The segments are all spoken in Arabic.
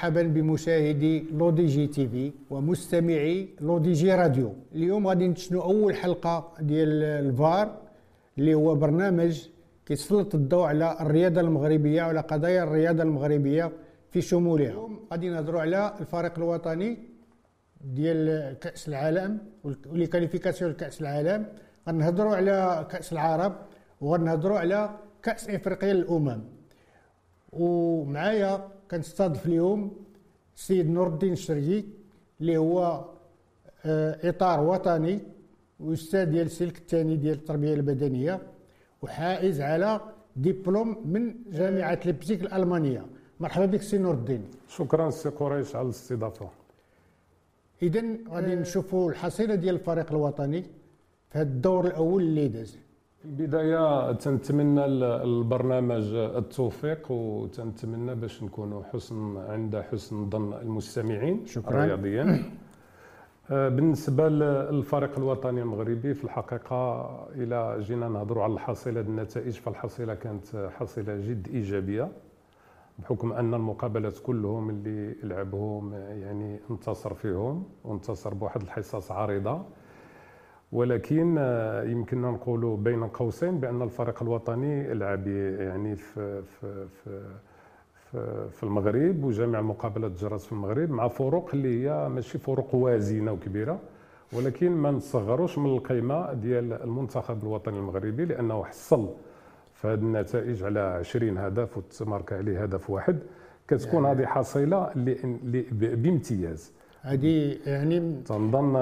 مرحبا بمشاهدي L'ODJ TV ومستمعي L'ODJ راديو. اليوم غادي ندشنو أول حلقة ديال L'VAR اللي هو برنامج كيسلط الضوء على الرياضة المغربية وعلى قضايا الرياضة المغربية في شمولها. اليوم غادي نهضروا على الفريق الوطني ديال كأس العالم و les qualifications لكاس العالم. غنهضروا على كأس العرب وغنهضروا على كأس إفريقيا للامم ومعايا كنستضيف اليوم السيد نور الدين الشرقي اللي هو آه، إطار وطني وأستاذ ديال السلك الثاني ديال التربية البدنية وحائز على دبلوم من جامعة ليبزيك الألمانية. مرحبا بك سي نور الدين شكرا سي قريش على الاستضافة. اذا غادي نشوفوا الحصيلة ديال الفريق الوطني في هذا الدور الأول اللي داز. في البدايه تنتمنى البرنامج التوفيق وتنتمنى باش نكونوا حسن عند حسن ظن المستمعين شكرا. رياضيا آه، بالنسبة للفريق الوطني المغربي في الحقيقة إلى جينا نهضروا على الحصيلة النتائج فالحصيلة كانت حصيلة جد إيجابية بحكم أن المقابلات كلهم اللي لعبهم يعني انتصر فيهم وانتصر بواحد الحصص عريضة. ولكن آه، يمكننا نقولوا بين قوسين بأن الفريق الوطني لعب يعني في في في في المغرب وجميع المقابلات جرت في المغرب مع فروق اللي هي ماشي فروق وازنة وكبيرة ولكن ما نصغروش من القيمة ديال المنتخب الوطني المغربي لأنه حصل في هذه النتائج على 20 هدف وتمارك عليه هدف واحد. كتكون يعني هذه حصيلة اللي بامتياز. هذه يعني تنظن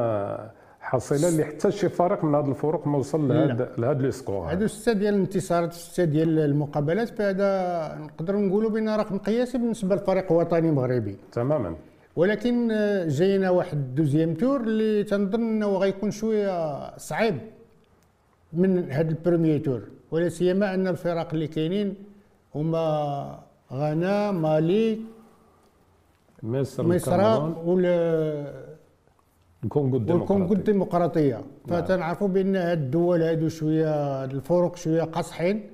حصيلة اللي حتى شي فريق من هذه الفروق ما وصل لهذا لهذا le score. هادو سته ديال الانتصارات سته ديال المقابلات فهذا نقدر نقولوا بأن رقم قياسي بالنسبة للفريق الوطني المغربي تماما. ولكن جاينا واحد deuxième tour اللي تنظن إنه غيكون شوية صعيب من هذا ال premier tour. ولا سيما أن الفرق اللي كاينين هما غانا مالي مصر مصر الكونغو الديمقراطيه الديمقراطية. نعم. فتنعرفوا بأن هاد الدول هادو شوية الفرق شوية قاصحين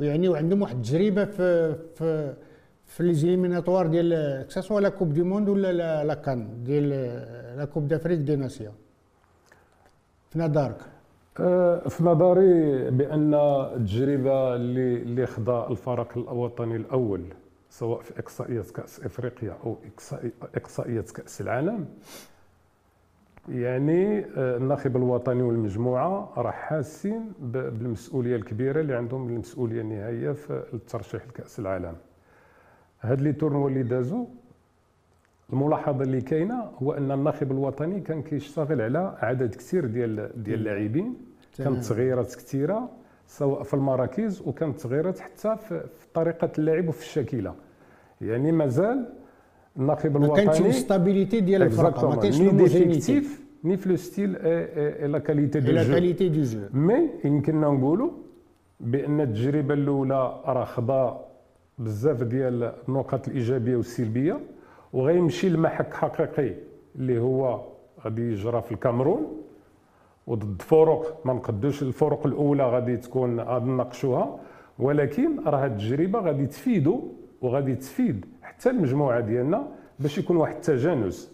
ويعني وعندهم واحد التجربة في في في les éliminatoires ديال que ça soit la Coupe du monde ولا la CAN ديال la Coupe d'Afrique des nations في نظرك؟ أه، في نظري بأن التجربة اللي اللي خضع الفريق الوطني الأول سواء في اقصائيات كأس إفريقيا أو اقصائيات كأس العالم يعني آه، الناخب الوطني والمجموعة راه حاسين بالمسؤولية الكبيرة اللي عندهم المسؤوليه النهائية في الترشيح لكأس العالم. هاد لي تورنوا اللي دازوا الملاحظة اللي كاينة هو أن الناخب الوطني كان كيشتغل على عدد كثير ديال ديال اللاعبين. كانت تغييرات كثيرة سواء في المراكز وكانت تغييرات حتى في طريقة اللعب وفي التشكيلة. يعني مازال الناخب الوطني ما كانش stabilité ديال الفرقه ما كانش l'homogénéité ني في le style et la qualité de jeu la qualité de jeu mais يمكننا نقولوا بان التجربه الاولى راه خدا بزاف ديال النقط الايجابيه والسلبيه وغيمشي لمحك حقيقي اللي هو غادي يجرى في الكامرون وضد فرق ما نقدوش الفرق الاولى غادي تكون غادي نناقشوها ولكن راه التجربه غادي تفيدو وغادي تفيد حتى المجموعة ديالنا باش يكون واحد التجانس.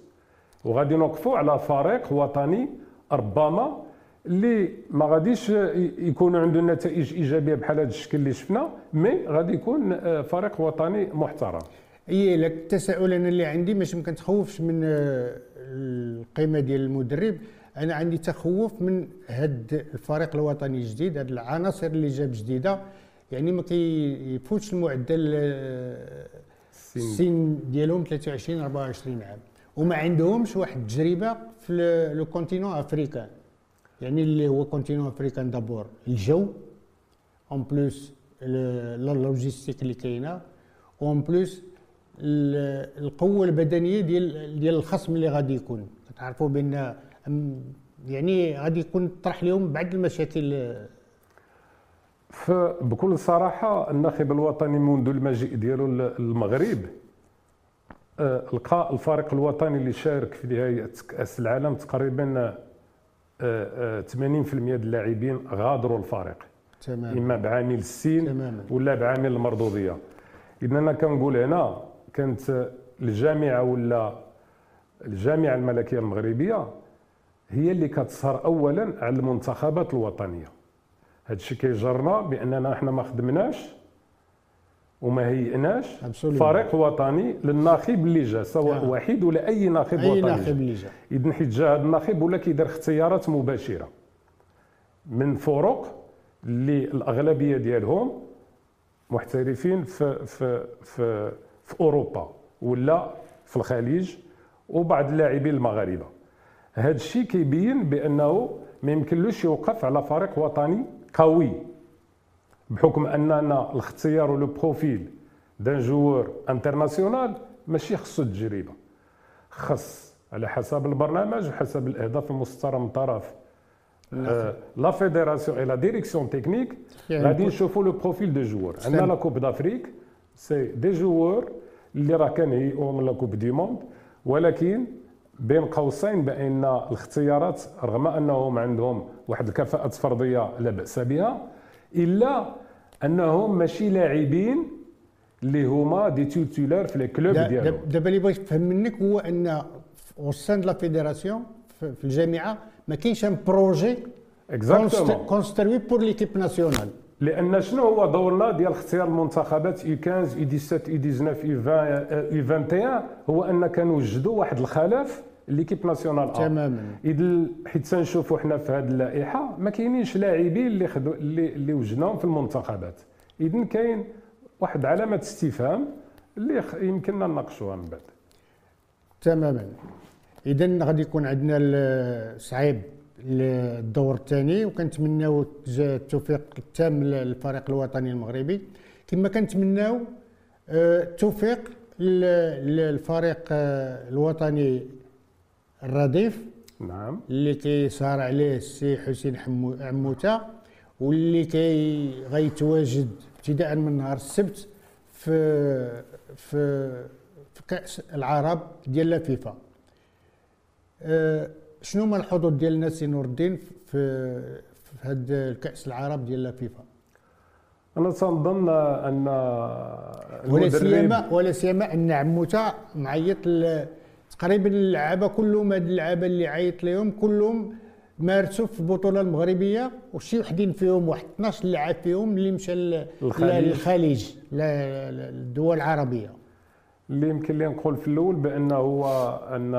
وغادي نوقفوا على فريق وطني ربما اللي ما غاديش يكون عنده نتائج إيجابية بحال هذا الشكل اللي شفنا مي غادي يكون آه، فريق وطني محترم. إي لك التساؤل أنا اللي عندي مش ما كنتخوفش من آه، القيمة ديال المدرب. أنا عندي تخوف من هاد الفريق الوطني الجديد هاد العناصر اللي جاب جديدة. يعني ما كيفوتش المعدل آه، السن ديالهم 23 24 عام. وما عندهمش واحد التجربة في le continent africain يعني اللي هو continent africain d'abord. الجو en plus la logistique اللي كاينة en plus القوة البدنية ديال ديال الخصم اللي غادي يكون. تعرفوا بأن يعني غادي يكون طرح لهم بعض المشاكل بكل صراحة الناخب الوطني منذ المجيء ديالو للمغرب آه، لقى الفريق الوطني اللي شارك في نهايه كأس العالم تقريبا 80% آه، آه، ديال اللاعبين غادروا الفريق. تمام إما بعامل السين ولا بعامل المردوديه اذا أنا كنقول هنا كانت الجامعة ولا الجامعة الملكية المغربية هي اللي كتسهر اولا على المنتخبات الوطنية. هذا الشيء كيجرنا بأننا إحنا ما خدمناش وما هيئناش فريق وطني للناخب اللي جا سواء آه. وحيد ولا أي ناخب أي وطني ناخب اللي جا. اذا حيت جا هذا الناخب ولا كيدير اختيارات مباشرة من فرق اللي الأغلبية ديالهم محترفين في في في في أوروبا ولا في الخليج وبعض اللاعبين المغاربة. هذا الشيء كيبين بأنه ما يمكنلوش يوقف على فريق وطني قوي بحكم أننا الاختيار le profil d'un joueur international ماشي خصو التجربه خص على حسب البرنامج وحسب الأهداف المسطره من طرف la. fédération et la direction technique. غادي نشوفوا le profil de joueur عندنا la Coupe d'Afrique c'est des joueurs اللي راه كنهيئوا من la Coupe du monde. ولكن بين قوسين بأن الاختيارات رغم أنهم عندهم واحد الكفاءات فردية لا بأس بها إلا أنهم ماشي لاعبين اللي هما des titulaires في ال club ديالهم دابا اللي بغيت نفهم منك هو أن وسان la fédération في الجامعة ما كاينش un projet construit pour l'équipe nationale لأن شنو هو دورنا ديال اختيار المنتخبات يو 15 يو 17 يو 19 يو 21 هو أن كنوجدوا واحد الخلف l'équipe nationale تماما اذا حيت تنشوفوا حنا في هذه اللائحة ما كاينينش لاعبين اللي خدو اللي, اللي وجدناهم في المنتخبات. اذا كاين واحد علامة استفهام اللي يمكننا نناقشوها من بعد. تماما. اذا غادي يكون عندنا صعيب الدور الثاني وكنتمناو التوفيق التام للفريق الوطني المغربي. كما كنتمناو آه، التوفيق للفريق آه، الوطني الرديف نعم. اللي كيسهر عليه السي حسين عموته واللي كي غيتواجد ابتداء من نهار السبت في في في كأس العرب ديال لا فيفا أه شنو هما الحظوظ ديالنا سي نور الدين في في هذا الكأس العرب ديال لا فيفا أنا تنظن أن ولا سيما ولا سيما أن عموته معيط تقريبا اللعابة كلهم هاد اللعابة اللي عيط لهم كلهم مارسوا في البطوله المغربية وشي وحدين فيهم واحد 12 لاعب فيهم اللي مشى للخليج للدول العربية. اللي يمكن لي نقول في الأول بانه هو أن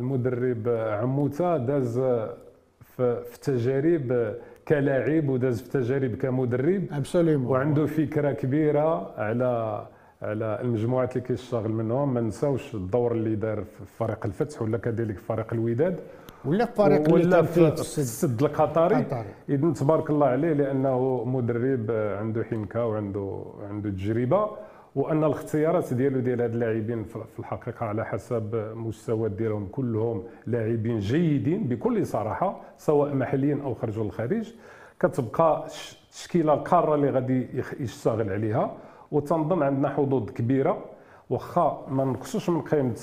المدرب عموتة داز في تجارب كلاعب وداز في تجارب كمدرب. وعنده فكرة كبيرة على على المجموعات اللي كيشتغل منهم. ما نساوش الدور اللي دار في فريق الفتح ولا كذلك فريق الوداد. ولا في فريق ولا في السد. القطري. اذا تبارك الله عليه لأنه مدرب عنده حنكة وعنده عنده تجربة وأن الاختيارات ديالو ديال هاد اللاعبين في الحقيقة على حسب مستوى ديالهم كلهم لاعبين جيدين بكل صراحة سواء محليا أو خرجوا للخارج كتبقى التشكيلة القارة اللي غادي يشتغل عليها. وتنظن عندنا حظوظ كبيرة. واخا ما نقصوش من قيمة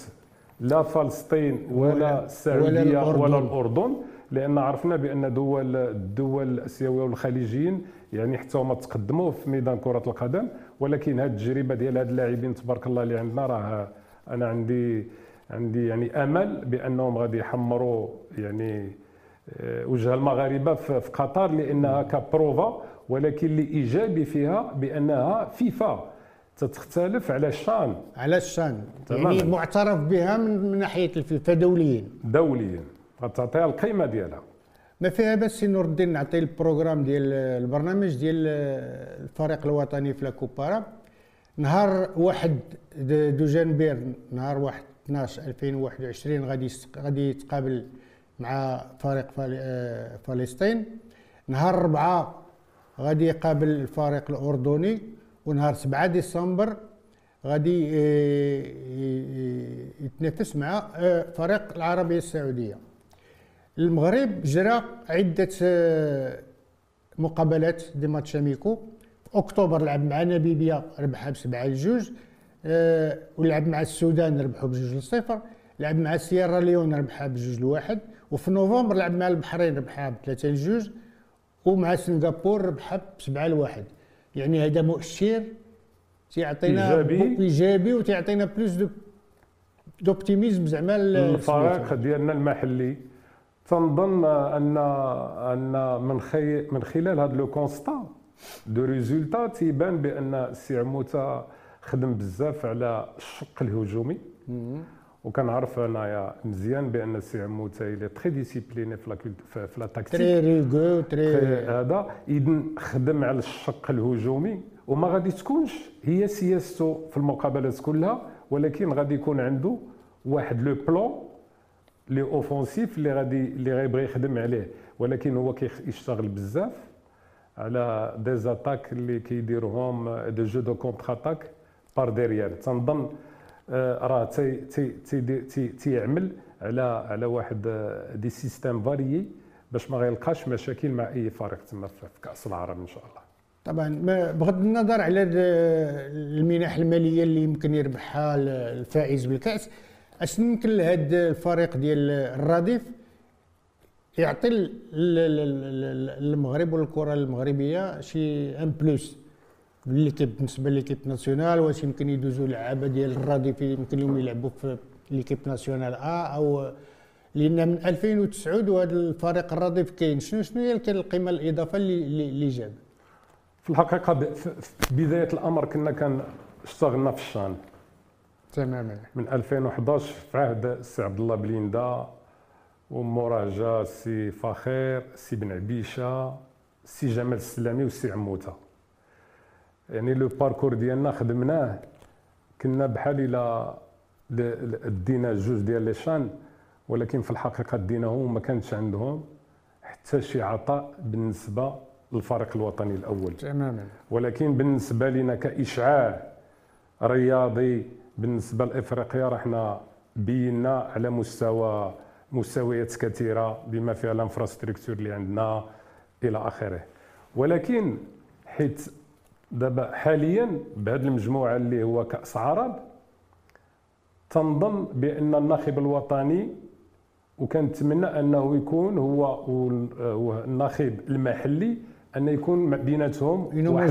لا فلسطين ولا السعوديه ولا الأردن, ولا الأردن. لأن عرفنا بأن دول الدول الآسيوية والخليجيين يعني حتى هما تقدموا في ميدان كرة القدم. ولكن هذه التجربة ديال هاد اللاعبين تبارك الله اللي عندنا راه أنا عندي عندي يعني أمل بأنهم غادي يحمروا يعني آه، وجه المغاربة في قطر لأنها كبروفا. ولكن اللي ايجابي فيها بأنها فيفا تتختلف على الشان. على الشان. يعني معترف بها من ناحية الفيفا دوليا. دوليا. غتعطيها القيمة ديالها. ما فيها بس نور الدين نعطي البروغرام ديال البرنامج ديال الفريق الوطني في لاكوبارا نهار واحد دو جانبير نهار واحد 12 2021 غادي غادي يتقابل مع فريق آه، فلسطين. نهار 4 غادي يقابل الفريق الأردني ونهار 7 ديسمبر غادي آه، يتنافس مع آه، فريق العربية السعودية. المغرب جرى عدة آه، مقابلات دي ماتش أميكو. في أكتوبر لعب مع ناميبيا ربحها بسبعة لجوج أه ولعب مع السودان ربحوا بجوج لصفر. لعب مع سيارا ليون ربحها بجوج لواحد. وفي نوفمبر لعب مع البحرين ربحها بثلاثة لجوج. ومع سنغافور ربحها بسبعه لواحد. يعني هذا مؤشر تيعطينا إيجابي. إيجابي وتيعطينا plus de d'optimisme زعما الفريق. ديالنا المحلي. تنظن ان أن من خي من خلال هذا le constat de résultats تيبان بأن السي عموتة خدم بزاف على الشق الهجومي. وكنعرف انايا مزيان بأن السي عموته الي très discipliné في la في la tactique très rigou très هذا اذا خدم على الشق الهجومي وما غادي تكونش هي سياسته في المقابلات كلها ولكن غادي يكون عنده واحد le plan les offensif اللي غادي اللي غيبغي يخدم عليه. ولكن هو كيشتغل بزاف على des attaques اللي كيديروهم de jeu de contre-attaque par derrière تنظن راه تي تي تي تيعمل على على واحد des systèmes variés باش ما غيلقاش مشاكل مع أي فريق تما في كأس العرب إن شاء الله. طبعا. بغض النظر على المنح المالية اللي يمكن يربحها الفائز بالكأس اش يمكن لهذا الفريق ديال الرديف يعطي المغرب والكرة المغربية شي un plus l'équipe بالنسبة l'équipe nationale واش يمكن يدوزوا لعابة ديال الرديف يمكن لهم يلعبوا في l'équipe nationale A أو لأن من 2009 وهذا الفريق الرديف كاين. شنو شنو هي القيمة الإضافة اللي اللي جاب؟ في الحقيقة في بداية الأمر كنا كان اشتغلنا في الشان. تماما. من 2011 في عهد السي عبد الله بليندا وموراه جا السي فخير السي بن عبيشة السي جمال السلامي والسي عموتة. يعني le parcours ديالنا خدمناه كنا بحال إلى دينا جوج ديال لي شان ولكن في الحقيقة ديناهم وما كانش عندهم حتى شي عطاء بالنسبة للفريق الوطني الأول. تماما. ولكن بالنسبة لنا كإشعاع رياضي بالنسبة لإفريقيا رحنا بينا على مستوى مستويات كثيرة بما فيها الانفراستركتور اللي عندنا إلى آخره. ولكن حيت دابا حاليا بهذه المجموعة اللي هو كأس عرب تنظن بأن الناخب الوطني وكنتمنى أنه يكون هو الناخب المحلي أن يكون بيناتهم اون واحد.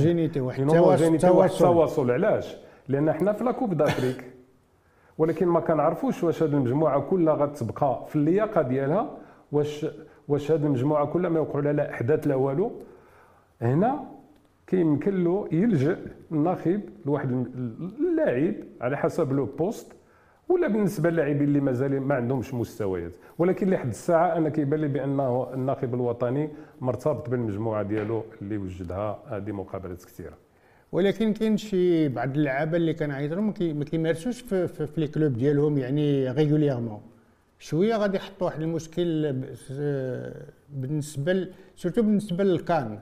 التواصل علاش؟ لأن حنا في la Coupe d'Afrique. ولكن ما كنعرفوش واش هذه المجموعة كلها غتبقى في اللياقة ديالها واش واش هذه المجموعة كلها ما يوقعوا لها أحداث لا والو. هنا كيمكن له يلجأ الناخب لواحد اللاعب على حسب le poste ولا بالنسبة للاعبين اللي مازال ما عندهمش مستويات. ولكن لحد الساعة أنا كيبان لي بأنه الناخب الوطني مرتبط بالمجموعة ديالو اللي وجدها هذه مقابلات كثيرة. ولكن كاين شي بعض اللعابة اللي كنعيطوا ما كيمارسوش في, في, في les clubs ديالهم يعني régulièrement. شوية غادي يحطوا واحد المشكل بالنسبة surtout بالنسبة لل CAN.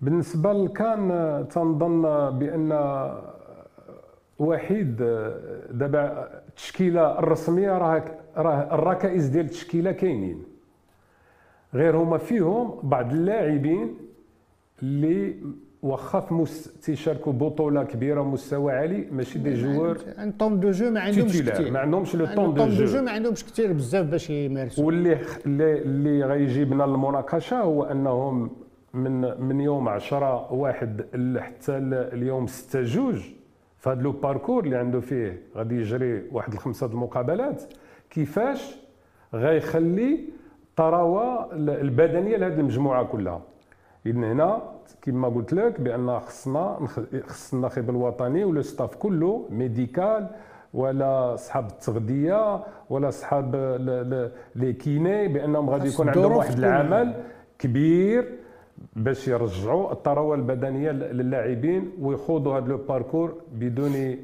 بالنسبة لل CAN تنظن بأن وحيد دابا التشكيله الرسمية راه راه الركائز ديال التشكيلة كاينين. غير هما فيهم بعض اللاعبين اللي واخا في تيشاركوا بطولة كبيرة مستوى عالي ماشي des joueurs un temps de jeu ما عندهمش كثير ما عندهمش le temps de jeu. ما عندهمش كثير بزاف باش يمارسوا. واللي اللي غيجيبنا للمناقشه هو أنهم من من يوم 10 واحد حتى اليوم 6 جوج. في هذا le parcours اللي عنده فيه غادي يجري واحد الخمسة المقابلات. كيفاش غيخلي الطراوة البدنية لهذه المجموعة كلها؟ اذا هنا كما قلت لك بأن خصنا خص الناخب الوطني ولا staff كله médical ولا اصحاب التغذية ولا اصحاب les kinés بأنهم غادي يكون عندهم واحد العمل كبير. باش يرجعوا الطراوة البدنية للاعبين ويخوضوا هذا le parcours بدون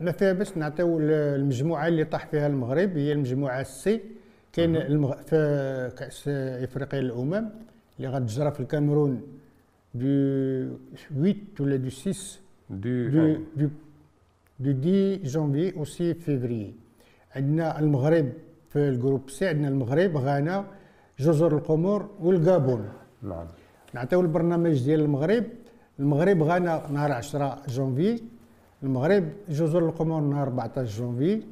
ما فيها باش نعطيو المجموعة اللي طاح فيها المغرب هي المجموعة ال C كاين المغ... في كأس إفريقيا للامم اللي غتجرى في الكاميرون du 8 ولا du 6 du du du, du 10 جانفي و 6 فيفري عندنا المغرب في ال groupe C عندنا المغرب غانا جزر القمر والغابون. نعم. نعطيو البرنامج ديال المغرب. المغرب غانا نهار 10 جونفي المغرب جزر القمر نهار 14 جونفي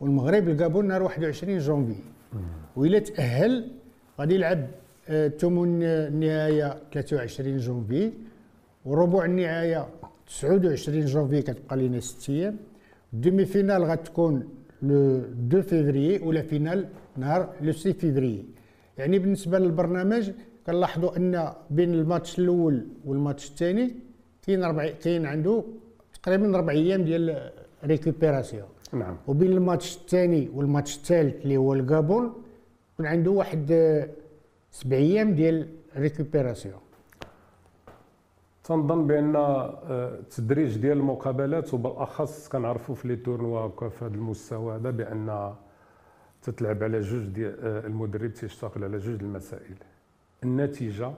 والمغرب الغابون نهار 21 جونفي. وإلا تأهل غادي يلعب ثمن النهاية 23 جونفي وربع النهاية 29 جونفي كتبقى لنا 6 أيام. ال demi-finale غتكون le 2 فيفري و la finale نهار le 6 فيفري. يعني بالنسبة للبرنامج كنلاحظوا أن بين الماتش الأول والماتش الثاني كاين ربع كاين عنده تقريبا ربع أيام ديال récupération نعم. وبين الماتش الثاني والماتش الثالث اللي هو الغابون كون عنده واحد آه، سبع أيام ديال récupération تنظن بأن آه، التدريج ديال المقابلات وبالأخص كنعرفوا في les tournois في هذا المستوى هذا بأن تتلعب على جوج ديال آه، المدرب تيشتغل على جوج المسائل. النتيجة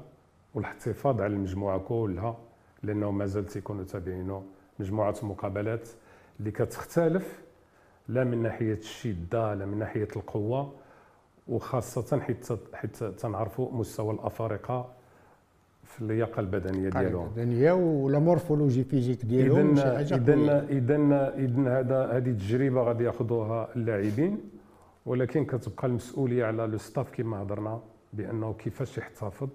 والاحتفاظ على المجموعة كلها لأنه مازال تيكونوا تابعين مجموعة مقابلات اللي كتختلف لا من ناحية الشدة لا من ناحية القوة وخاصة حيت حيت تنعرفوا مستوى الأفارقة في اللياقة البدنية ديالهم. البدنية ولا morphologie physique ديالهم اذا اذا اذا اذا هذا هذه التجربة غادي ياخذوها اللاعبين ولكن كتبقى المسؤولية على le staff كما هضرنا بأنه كيفاش يحتفظ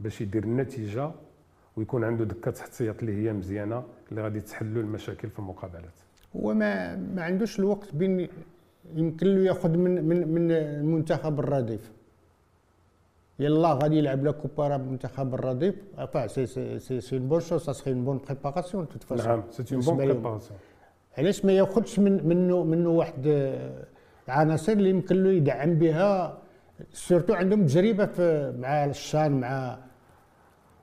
باش يدير النتيجة ويكون عنده دكة احتياط اللي هي مزيانة اللي غادي تحلوا المشاكل في المقابلات. هو ما ما عندوش الوقت بين يمكن له ياخذ من من من المنتخب الرديف. يلا غادي يلعب لا كوبا المنتخب الرديف. enfin c'est c'est c'est une bonne chose ça c'est une bonne préparation toute façon نعم c'est une bonne préparation علاش ما ياخذش من منه منه واحد العناصر اللي يمكن له يدعم بها surtout عندهم تجربة في مع ال CHAN مع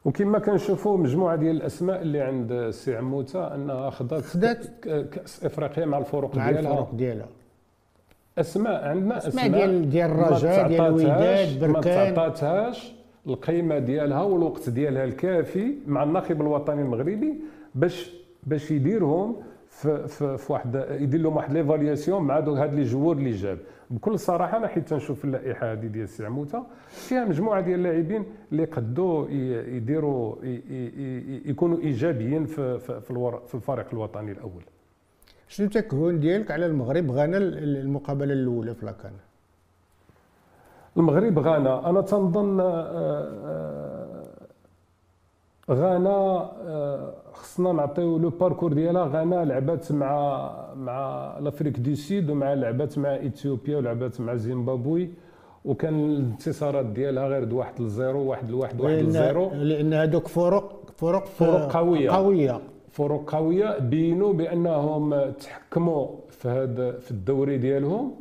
وكما كنشوفوا مجموعة ديال الأسماء اللي عند السي عموتة أنها أخذت خدات كأس إفريقيا مع الفرق مع ديالها. الفرق ديالها. أسماء عندنا أسماء ديال ديال الرجاء ديال الوداد بركان ما تعطاتهاش القيمة ديالها والوقت ديالها الكافي مع الناخب الوطني المغربي باش باش يديرهم في, في, في واحد يدير لهم واحد l'évaluation مع دوك هاد les joueurs اللي جاب. بكل صراحة أنا حيت تنشوف اللائحة هذه ديال السي عموتة فيها مجموعة ديال اللاعبين اللي قدوا يديروا يكونوا إيجابيين في في, في الفريق الوطني الأول. شنو التكهن ديالك على المغرب غانا المقابلة الأولى في la CAN؟ المغرب غانا. أنا تنظن آه، آه، غانا آه، خصنا نعطيو le parcours ديالها. غانا لعبات مع مع l'Afrique du Sud ومع لعبات مع إثيوبيا ولعبات مع زيمبابوي. وكان الانتصارات ديالها غير د واحد لزيرو واحد لواحد واحد لزيرو لأن هذوك فرق فرق فرق قوية. قوية. فرق قوية. بينوا بأنهم تحكموا في هذا في الدوري ديالهم.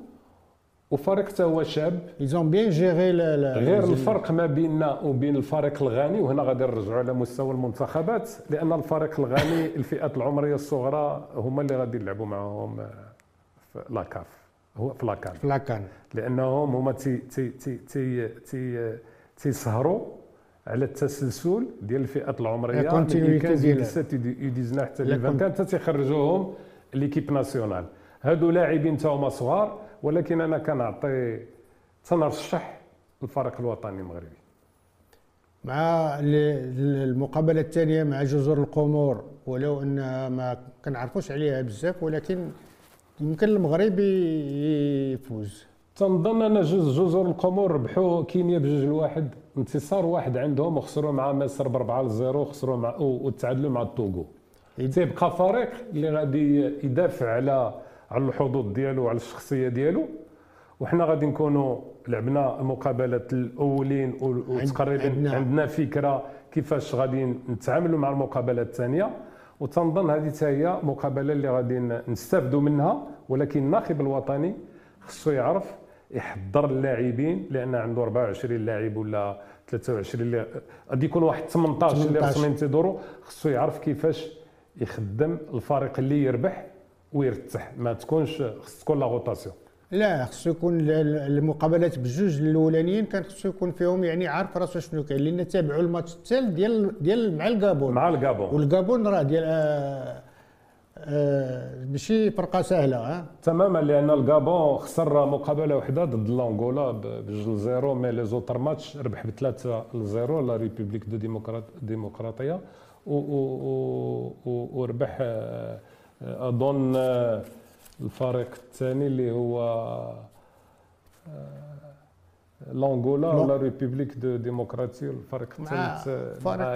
وفريق حتى هو شاب. ils ont bien géré غير الفرق ما بيننا وبين الفريق الغاني وهنا غادي نرجعوا على مستوى المنتخبات لأن الفريق الغاني الفئات العمرية الصغرى هما اللي غادي يلعبوا معهم في la CAF هو في la CAN في la CAN لأنهم هما تي تي تي تي تي تيسهروا على التسلسل ديال الفئات العمرية من ديال 17 حتى 20 حتى تيخرجوهم l'équipe nationale. هادو لاعبين تا هما صغار ولكن أنا كنعطي تنرشح الفريق الوطني المغربي. مع المقابلة الثانية مع جزر القمور ولو انها ما كنعرفوش عليها بزاف ولكن يمكن المغرب يفوز. تنظن أن جزر القمور ربحوا كينيا بجوج لواحد انتصار واحد عندهم وخسروا مع مصر ب 4 0 خسروا مع وتعادلوا مع التوغو تيبقى فريق اللي غادي يدافع على على الحظوظ ديالو وعلى الشخصية ديالو. وحنا غادي نكونوا لعبنا المقابلات الأولين وتقريبا عندنا, عندنا فكرة كيفاش غادي نتعاملوا مع المقابلة الثانية. وتنظن هذه هي مقابلة اللي غادي نستافدوا منها. ولكن الناخب الوطني خصو يعرف يحضر اللاعبين لأن عنده 24 لاعب ولا 23 اللي غادي يكون واحد 18 اللي رسمين تيدوروا خصو يعرف كيفاش يخدم الفريق اللي يربح. ويرتاح ما تكونش خص تكون la rotation. لا خصو يكون المقابلات بجوج الأولانيين كان خصو يكون فيهم يعني عارف راسو شنو كاين لأن تابعوا الماتش الثالث ديال ديال مع الكابون مع الكابون والكابون راه ديال آه آه ماشي فرقة سهلة ها. تماما لأن الكابون خسر مقابلة وحدة ضد l'Angola بجوج زيرو mais les autres matchs ربح بثلاثة لزيرو la République du démocrat- démocratique وربح آه أظن الفريق الثاني اللي هو لانغولا ولا ريبوبليك دو ديمقراطيه الفريق الثالث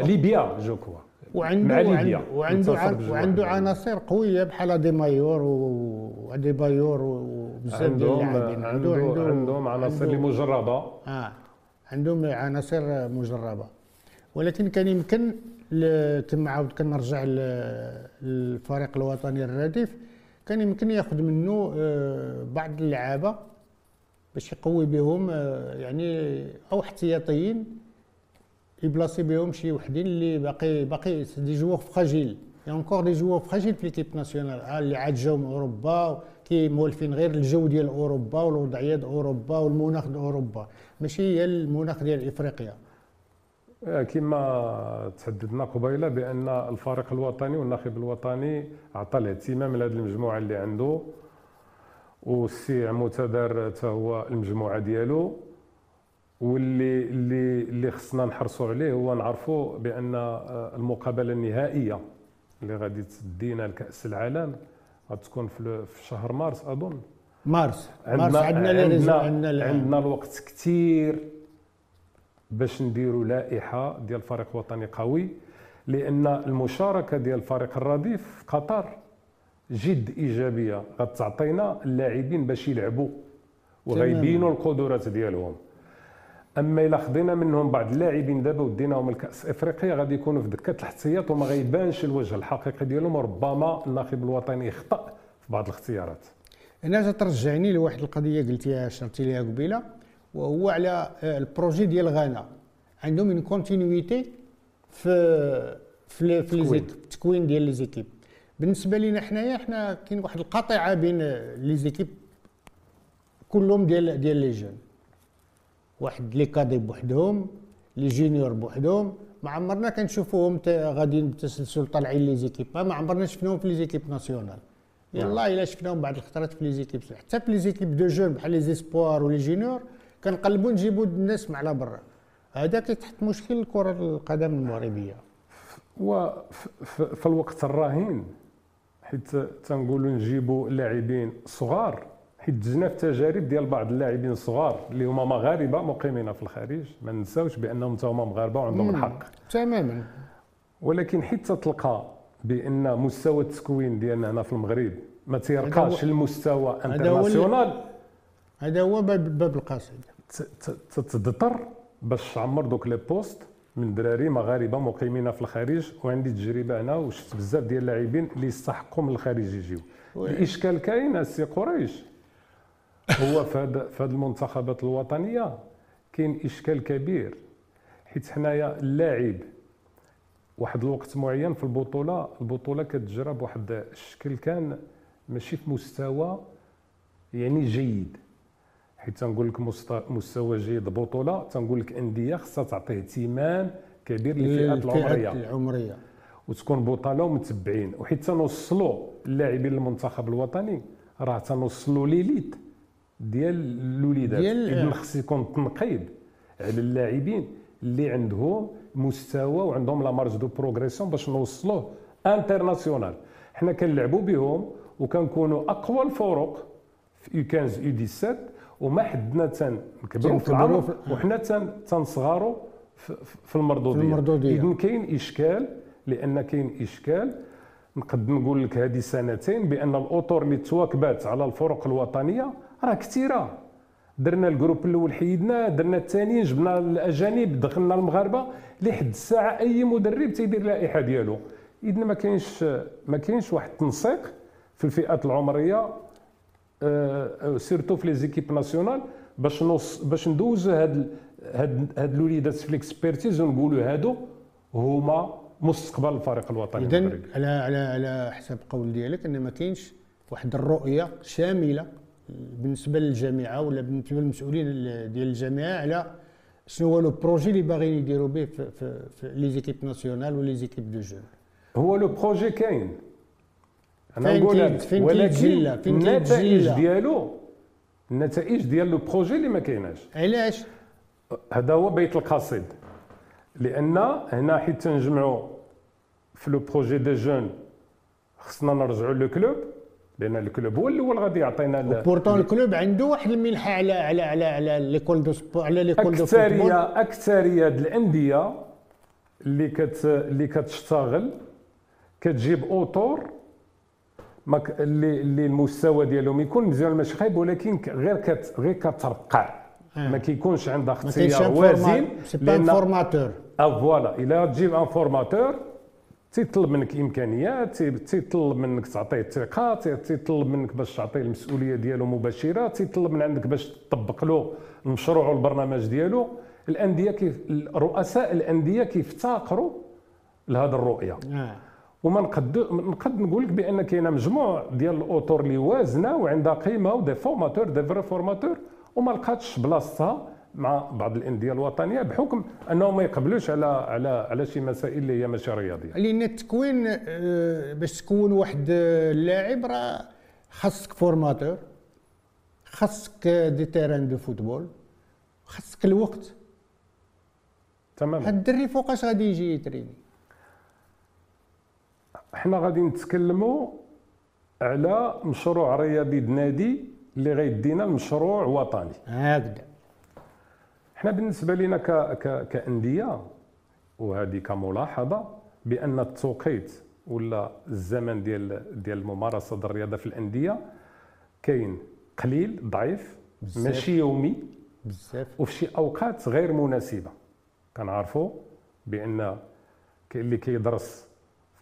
ليبيا جو كوا وعنده مع ليبيا. وعنده وعنده. عناصر قوية بحال دي مايور ودي بايور وبزاف ديال عندهم اللاعبين. عنده عندهم عناصر اللي مجربه آه. عندهم عناصر مجربه ولكن كان يمكن كما عاود كنرجع للفريق الوطني الرديف. كان يمكن ياخذ منه آه، بعض اللعابة باش يقوي بهم آه، يعني أو احتياطيين يبلاصي بهم شي وحدين اللي باقي باقي des joueurs fragiles. encore des joueurs fragiles في l'équipe nationale اللي عاد جاو من اوروبا كيمولفين غير الجو ديال اوروبا والوضعيه ديال اوروبا والمناخ ديال اوروبا ماشي هي المناخ ديال افريقيا كما تحدثنا قبيلة بأن الفريق الوطني والناخب الوطني عطى الاهتمام لهذه المجموعة اللي عنده. والسي عموتدار حتى هو المجموعة ديالو. واللي اللي اللي خصنا نحرصوا عليه هو نعرفوا بأن آه، المقابلة النهائية اللي غادي تدينا لكأس العالم غتكون في شهر مارس أظن. مارس. مارس عندنا عندنا عندنا, عندنا الوقت كثير باش نديروا لائحة ديال فريق وطني قوي لأن المشاركة ديال الفريق الرديف في قطر جد إيجابية. غتعطينا اللاعبين باش يلعبوا وغيبينوا القدرات ديالهم. أما إلا خدينا منهم بعض اللاعبين دابا وديناهم لكاس إفريقيا غادي يكونوا في دكة الاحتياط وما غيبانش الوجه الحقيقي ديالهم. وربما الناخب الوطني يخطأ في بعض الاختيارات. أنا ترجعني لواحد القضية قلتيها شرتي ليها قبيلة. وهو على آه، ال projet ديال غانا. عندهم une continuité في في في التكوين ديال les équipes بالنسبة لنا حنايا حنا كاين واحد القطيعة بين آه، les équipes كلهم ديال ديال les jeunes واحد les cadets بوحدهم les juniors بوحدهم. ما عمرنا كنشوفوهم غاديين بتسلسل طالعين les équipes ما عمرنا شفناهم في les équipes nationales يلا إلا شفناهم بعض الخطرات في les équipes حتى في les équipes de jeunes بحال les espoirs و les juniors كنقلبوا نجيبوا الناس من على برا. هذا كيتحط مشكل الكرة القدم المغربية. وفي الوقت الراهن حيت تنقولوا نجيبوا لاعبين صغار. حيت دزنا في تجارب ديال بعض اللاعبين الصغار اللي هما مغاربة مقيمين في الخارج. ما ننساوش بأنهم حتى هما مغاربة وعندهم. الحق. تماما. ولكن حيت تتلقى بأن مستوى التكوين ديالنا هنا في المغرب ما تيرقاش هو international هذا هو باب باب القصيد ت- ت- تتضطر باش تعمر دوك les postes من دراري مغاربة مقيمين في الخارج وعندي تجربة هنا وشفت بزاف ديال اللاعبين اللي يستحقوا من الخارج يجيو. الاشكال كاين السي قريش. هو في هذه المنتخبات الوطنية كاين إشكال كبير. حيت حنايا اللاعب واحد الوقت معين في البطولة البطولة كتجرى بواحد الشكل كان ماشي في مستوى يعني جيد. حيت تنقول لك مست- مستوى جيد بطولة تنقول لك أندية خصها تعطي اهتمام كبير للفئات العمرية. العمريه وتكون بطاله ومتبعين. وحيت تنوصلوا اللاعبين للمنتخب الوطني راه تنوصلوا l'élite ديال الوليدات. ديال- اذا خص يكون تنقيب على اللاعبين اللي عندهم مستوى وعندهم la marge de progression باش نوصلوه international. حنا كنلعبوا بهم وكنكونوا أقوى الفرق في U 15 U 17 وما حدنا تنكبروا في العمر وحنا تن- تنصغروا في- في المردودية. في المردودية. إذن كاين إشكال لأن كاين إشكال. نقد نقول لك هذه سنتين بأن الأطر اللي تواكبات على الفرق الوطنية راه كثيرة. درنا ال groupe الأول حيدناه درنا الثاني جبنا الأجانب دخلنا المغاربة. لحد الساعة أي مدرب تيدير اللائحة ديالو. اذا ما كاينش ما كاينش واحد التنسيق في الفئات العمرية. surtout في les équipes nationales باش نوص باش ندوز هاد هاد هاد الوليدات في ال expertise ونقولوا هادو هما مستقبل الفريق الوطني اذا على على على حسب القول ديالك إن ما كاينش واحد الرؤية شاملة بالنسبة للجامعة ولا بالنسبة للمسؤولين ديال الجامعة على شنو هو le projet اللي باغيين يديروا به في, في, في les équipes nationales و les équipes de jeunes هو le projet كاين. أنا نقول لك فين ولكن النتائج؟ ديالو النتائج ديال le projet اللي ما كايناش. علاش؟ هذا هو بيت القصيد. لأن هنا حيت تنجمعوا في le projet des jeunes خصنا نرجعوا le club لأن ال club هو الأول غادي يعطينا بورتون ال club عنده واحد المنحه على على على على l'école de sport على l'école de أكثرية أكثرية الأندية اللي كت اللي كتشتغل كتجيب أطر اللي اللي المستوى ديالهم يكون مزيان ماشي خايب ولكن غير كت غير كترقع آه. ما كيكونش عندها اختيار وازن لأن formateur أو voilà. إلا تجيب un formateur تيطلب منك إمكانيات تيطلب منك تعطيه الثقة تيطلب منك باش تعطيه المسؤولية ديالو مباشرة تيطلب من عندك باش تطبق له المشروع والبرنامج ديالو. الأندية كيف رؤساء الأندية كيفتقروا لهذه الرؤية. آه. وما نقد نقد نقول لك بأن كاينة مجموع ديال الأطر اللي وازنة وعندها قيمة و des formateurs des vrais formateurs وما لقاتش بلاصتها مع بعض الأندية الوطنية بحكم أنهم ما يقبلوش على على على شي مسائل اللي هي ماشي رياضية. لأن التكوين آه، باش تكون واحد اللاعب راه خاصك formateur خاصك des terrains de football خاصك الوقت. تمام هاد الدري فوقاش غادي يجي يتريني. حنا غادي نتكلموا على مشروع رياضي نادي اللي غيدينا لمشروع وطني. هكذا. حنا بالنسبة لنا ك... ك... كأندية وهذه كملاحظة بأن التوقيت ولا الزمن ديال ديال ممارسة الرياضة في الأندية كاين قليل ضعيف بزاف. ماشي يومي بزاف. وفي شي أوقات غير مناسبة. كنعرفوا بأن اللي كيدرس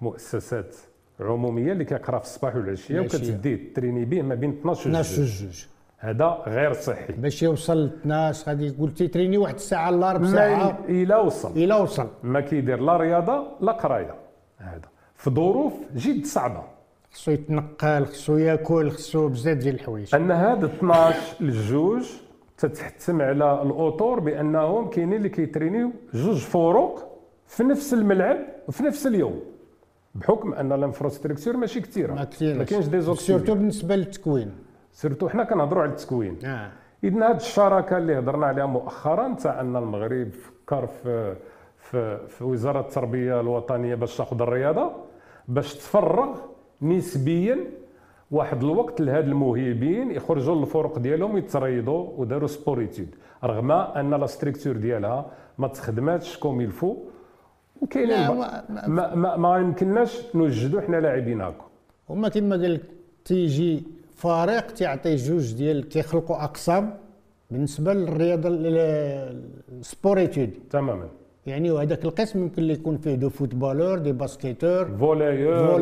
مؤسسات عمومية اللي كيقرا في الصباح والعشيه وكتديه تريني به ما بين 12 و 12 هذا غير صحي. باش يوصل 12 غادي يقول تيتريني واحد الساعة لا ربع ساعة. إلى وصل. إلى وصل. ما كيدير لا رياضة لا قراية. هذا. في ظروف جد صعبة. خصو يتنقل خصو ياكل خصو بزاف ديال الحوايج. أن هذا 12 للجوج تتحتم على الأطر بأنهم كاينين اللي كيترينيو جوج فروق في نفس الملعب وفي نفس اليوم. بحكم أن ال infrastructure ماشي كثيره ما كثير ما كاينش surtout بالنسبة للتكوين. surtout حنا كنهضروا على التكوين. آه. اذا هذه الشراكة اللي هضرنا عليها مؤخرا تاع أن المغرب فكر في في, في وزارة التربية الوطنية باش تاخذ الرياضة باش تفرغ نسبيا واحد الوقت لهاد الموهبين يخرجوا للفرق ديالهم يتريضوا وداروا sport-études رغم أن la structure ديالها ما تخدماتش comme il faut وكاين ما, ما, ما, ما يمكنناش نوجدوا حنا لاعبين هكا. هما كما قال لك تيجي فريق تيعطي جوج ديال كيخلقوا أقسام بالنسبة للرياضة ال sport-études تماما. يعني وهذاك القسم يمكن اللي يكون فيه de footballeurs des basketteurs volleyeurs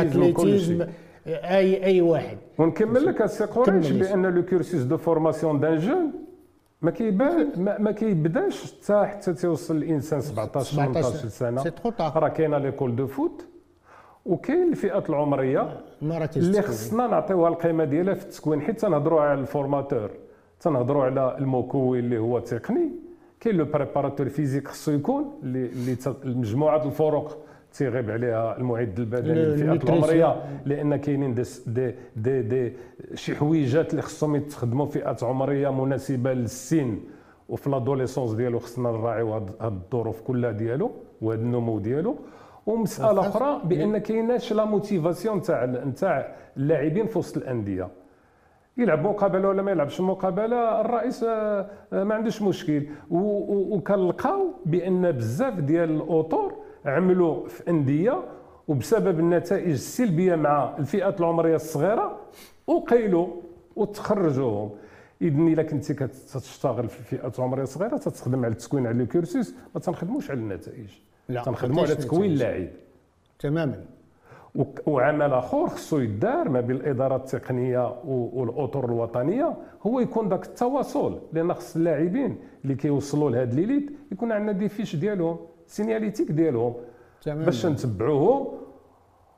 athlétisme اي أي واحد. ونكمل لك السي قريش بأن le cursus de formation d'un jeune ما كيبان ما, كيبداش حتى حتى تيوصل الإنسان 17 18 سنة. راه كاينة l'école de foot. وكاين الفئات العمرية اللي خصنا نعطيوها القيمة ديالها في التكوين حيت تنهضروا على ال formateur تنهضروا على المكون اللي هو تقني. كاين le préparateur physique خصو يكون اللي اللي مجموعه الفروق تيغيب عليها المعد البدني للفئات العمريه لأن كاينين دي دي دي, دي شي حويجات اللي خصهم يتخدموا فئات عمرية مناسبة للسن. وفي l'adolescence ديالو خصنا نراعيو هاد الظروف كلها ديالو وهذا النمو ديالو. ومسألة أخرى بأن كايناش la motivation تاع نتاع اللاعبين في وسط الأندية. يلعب مقابلة ولا ما يلعبش مقابلة الرئيس آه، ما عندوش مشكل. وكنلقاو بأن بزاف ديال الأطر عملوا في أندية وبسبب النتائج السلبية مع الفئات العمرية الصغيرة وقيلوا وتخرجوهم. اذا إلا كنتي كتشتغل في فئات عمريه صغيره تتخدم على التكوين على الكورسوس ما تنخدموش على النتائج. لا تنخدموا على تكوين اللاعب تماما. وعمل آخر خصو يدار ما بين الإدارة التقنية والأطر الوطنية هو يكون ذاك التواصل لأن خص اللاعبين اللي كيوصلوا لهاد ليليت يكون عندنا دي فيش ديالهم. سينياليتيك ديالهم باش نتبعوهم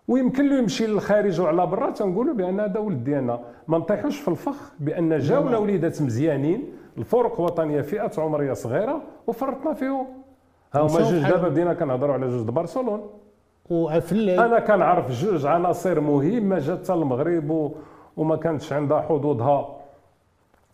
ويمكن له يمشي للخارج وعلى برا تنقولوا بأن هذا ولد ديالنا. ما نطيحوش في الفخ بأن جاونا وليدات مزيانين الفرق وطنية فئات عمرية صغيرة وفرطنا فيهم. ها هما جوج دابا بدينا كنهضروا على جوج برشلونه وفي أنا كنعرف جوج عناصر مهمه جات المغرب و... وما كانتش عندها حظوظها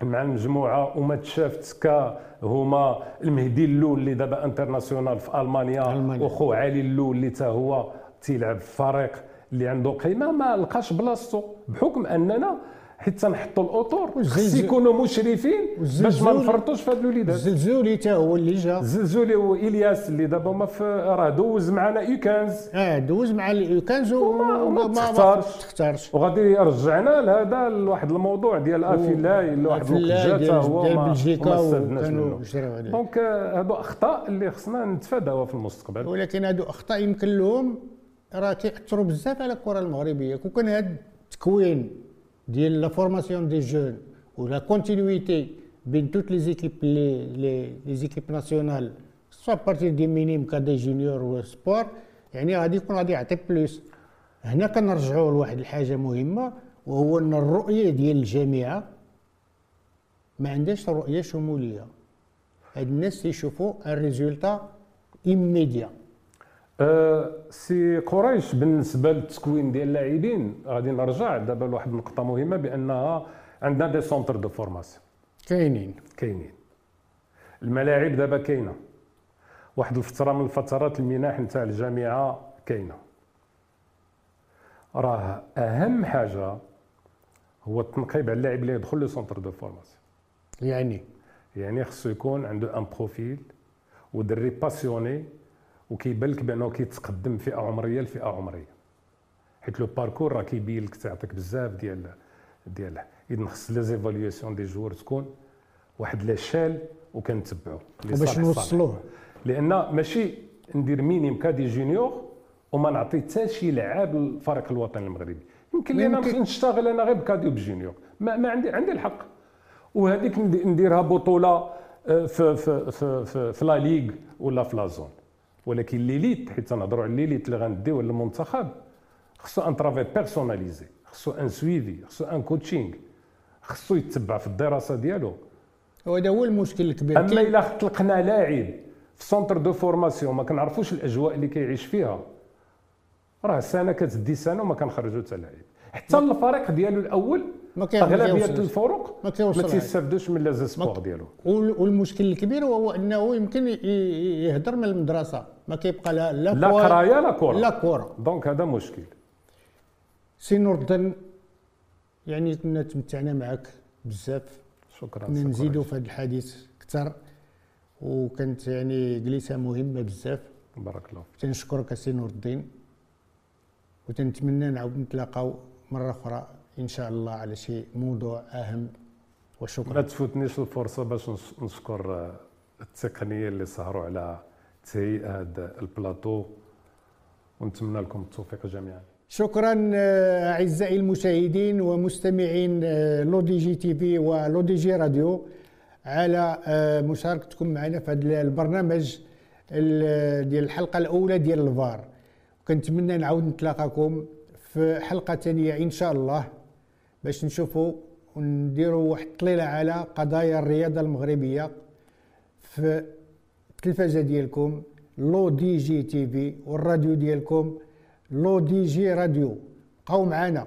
مع المجموعة وما تشافت ك هما المهدي اللول اللي دابا international في ألمانيا, ألمانيا. وخو علي اللول اللي حتى هو تيلعب في فريق اللي عنده قيمة ما لقاش بلاصتو بحكم أننا حيت تنحطوا الأطر خص يكونوا مشرفين باش ما نفرطوش في هاد الوليدات. الزلزولي حتى هو اللي جا. الزلزولي والياس اللي دابا ما في راه دوز معنا U15. آه دوز مع ال U15 وما تختارش. تختارش. وغادي رجعنا لهذا لواحد الموضوع ديال أفيلاي لواحد الوقت جا هو ما استفدناش منه. donc هادو أخطاء اللي خصنا نتفاداوها في المستقبل. ولكن هادو أخطاء يمكن لهم راه كيأثروا بزاف على الكرة المغربية. كون كان هاد التكوين ديال la formation des jeunes و la continuité بين toutes les équipes les les équipes nationales soit à partir des minimes cadets juniors و espoirs يعني غادي يكون غادي يعطي plus هنا كنرجعوا لواحد الحاجة مهمة وهو أن الرؤية ديال الجامعة ما عندهاش رؤية شمولية. هاد الناس تيشوفوا ال résultat immédiat أه سي قريش بالنسبة للتكوين ديال اللاعبين غادي نرجع. دابا لواحد النقطه مهمة بأنها عندنا des centres de formation. كاينين. كاينين. الملاعب دابا كاينة. واحد الفترة من الفترات المنح نتاع الجامعة كاينة. راه أهم حاجة هو التنقيب على اللاعب اللي يدخل le centre de formation. يعني؟ يعني خصو يكون عنده un profil ودري passionné وكيبان لك بأنه كيتقدم فئة عمرية لفئة عمرية. حيت le parcours راه كيبين لك تعطيك بزاف ديال ديال اذا خص les évaluations des joueurs تكون واحد l'échelle وكنتبعو. باش نوصلوه. لأن ماشي ندير minimes cadets juniors وما نعطي حتى شي لعاب للفريق الوطني المغربي. يمكن لي أنا نشتغل أنا غير ب cadet و ب junior. ما, ما عندي عندي الحق. وهذيك نديرها بطولة آه، في في في في, في la ligue ولا في la zone. ولكن l'élite حيت تنهضروا على l'élite اللي غنديو للمنتخب خصو un travail personnalisé خصو un suivi خصو un coaching خصو يتبع في الدراسة ديالو. وهذا هو المشكل الكبير. أما إلا طلقنا لاعب في centre de formation ما كنعرفوش الأجواء اللي كيعيش فيها راه سنة كتدي سنة وما كنخرجوا حتى لاعب حتى الفريق ديالو الأول ما أغلبية الفرق ما, ما تيستافدوش من les espoirs ديالو. والمشكل الكبير هو إنه يمكن يهدر من المدرسة. ما كيبقى لا لا لا قرايه لا كره لا كره donc هذا مشكل. سي نور الدين يعني كنا تمتعنا معك بزاف. شكرا نزيدوا في هذا الحديث أكثر. وكانت يعني جلسة مهمة بزاف. بارك الله تنشكرك سي نور الدين وتنتمنى نعاود نتلاقاو مرة أخرى. إن شاء الله على شيء موضوع أهم. وشكرا. ما تفوتنيش الفرصة باش نشكر التقنية اللي سهروا على تهيئه هذا البلاطو. ونتمنى لكم التوفيق جميعا. شكرا آه، أعزائي المشاهدين ومستمعين آه، لو دي جي تي في ولو دي جي راديو على آه، مشاركتكم معنا في هذا البرنامج ديال الحلقة الأولى ديال الفار. كنتمنى نعاود نتلاقاكم في حلقة ثانية إن شاء الله. باش نشوفوا ونديروا واحد الطليله على قضايا الرياضة المغربية في التلفزة ديالكم L'ODJ TV والراديو ديالكم L'ODJ Radio. بقاو معنا